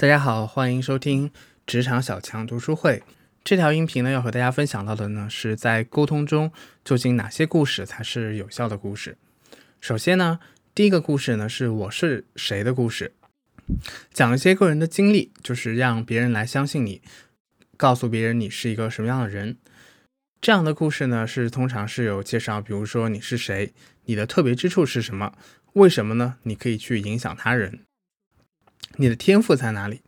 大家好，欢迎收听职场小强读书会。这条音频呢，要和大家分享到的呢，是在沟通中究竟哪些故事才是有效的故事。首先呢，第一个故事呢，是我是谁的故事，讲一些个人的经历，就是让别人来相信你，告诉别人你是一个什么样的人。这样的故事呢，是通常是有介绍，比如说你是谁，你的特别之处是什么，为什么呢？你可以去影响他人，你的天赋在哪里？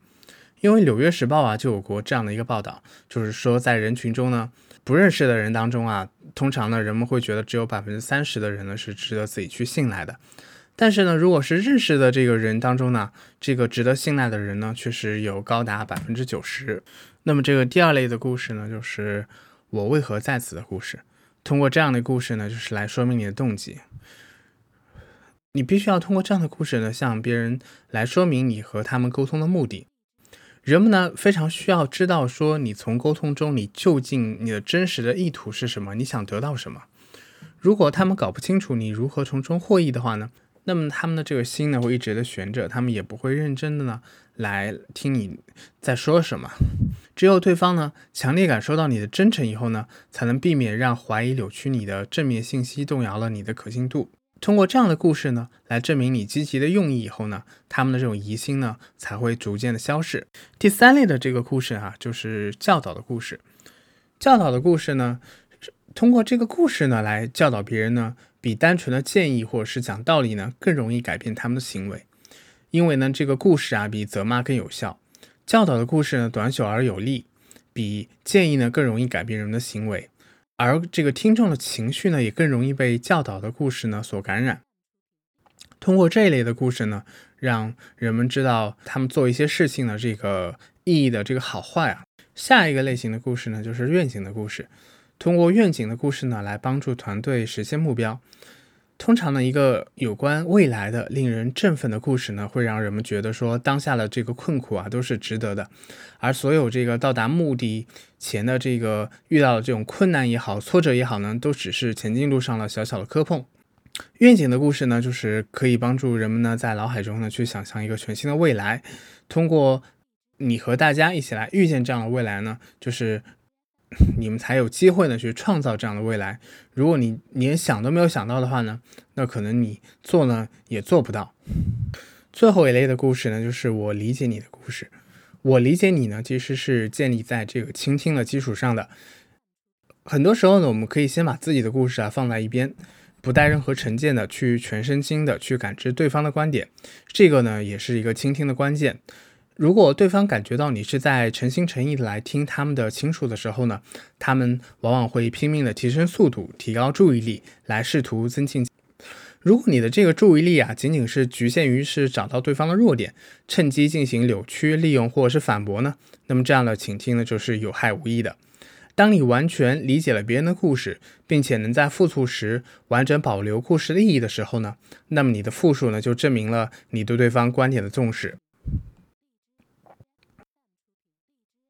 因为《纽约时报》啊就有过这样的一个报道，就是说在人群中呢，不认识的人当中啊，通常呢人们会觉得只有百分之三十的人呢是值得自己去信赖的，但是呢，如果是认识的这个人当中呢，这个值得信赖的人呢，确实有高达百分之九十。那么这个第二类的故事呢，就是我为何在此的故事。通过这样的故事呢，就是来说明你的动机。你必须要通过这样的故事呢，向别人来说明你和他们沟通的目的。人们呢非常需要知道，说你从沟通中，你究竟你的真实的意图是什么？你想得到什么？如果他们搞不清楚你如何从中获益的话呢，那么他们的这个心呢会一直的悬着，他们也不会认真的呢来听你在说什么。只有对方呢强烈感受到你的真诚以后呢，才能避免让怀疑扭曲你的正面信息，动摇了你的可信度。通过这样的故事呢，来证明你积极的用意以后呢，他们的这种疑心呢才会逐渐的消逝。第三类的这个故事啊，就是教导的故事。教导的故事呢，通过这个故事呢来教导别人呢，比单纯的建议或者是讲道理呢更容易改变他们的行为。因为呢，这个故事啊比责骂更有效。教导的故事呢短小而有力，比建议呢更容易改变人的行为。而这个听众的情绪呢，也更容易被教导的故事呢所感染。通过这一类的故事呢，让人们知道他们做一些事情的这个意义的这个好坏啊。下一个类型的故事呢，就是愿景的故事。通过愿景的故事呢，来帮助团队实现目标。通常呢，一个有关未来的、令人振奋的故事呢，会让人们觉得说，当下的这个困苦啊，都是值得的。而所有这个到达目的前的这个遇到的这种困难也好、挫折也好呢，都只是前进路上的小小的磕碰。愿景的故事呢，就是可以帮助人们呢，在脑海中呢，去想象一个全新的未来。通过你和大家一起来预见这样的未来呢，就是。你们才有机会呢去创造这样的未来。如果你连想都没有想到的话呢，那可能你做呢也做不到。最后一类的故事呢，就是我理解你的故事。我理解你呢，其实是建立在这个倾听的基础上的。很多时候呢，我们可以先把自己的故事啊放在一边，不带任何成见的去全身心的去感知对方的观点。这个呢，也是一个倾听的关键。如果对方感觉到你是在诚心诚意的来听他们的倾诉的时候呢，他们往往会拼命的提升速度，提高注意力，来试图增进。如果你的这个注意力啊，仅仅是局限于是找到对方的弱点，趁机进行扭曲、利用或者是反驳呢，那么这样的倾听呢，就是有害无益的。当你完全理解了别人的故事，并且能在复述时完整保留故事的意义的时候呢，那么你的复述呢，就证明了你对对方观点的重视。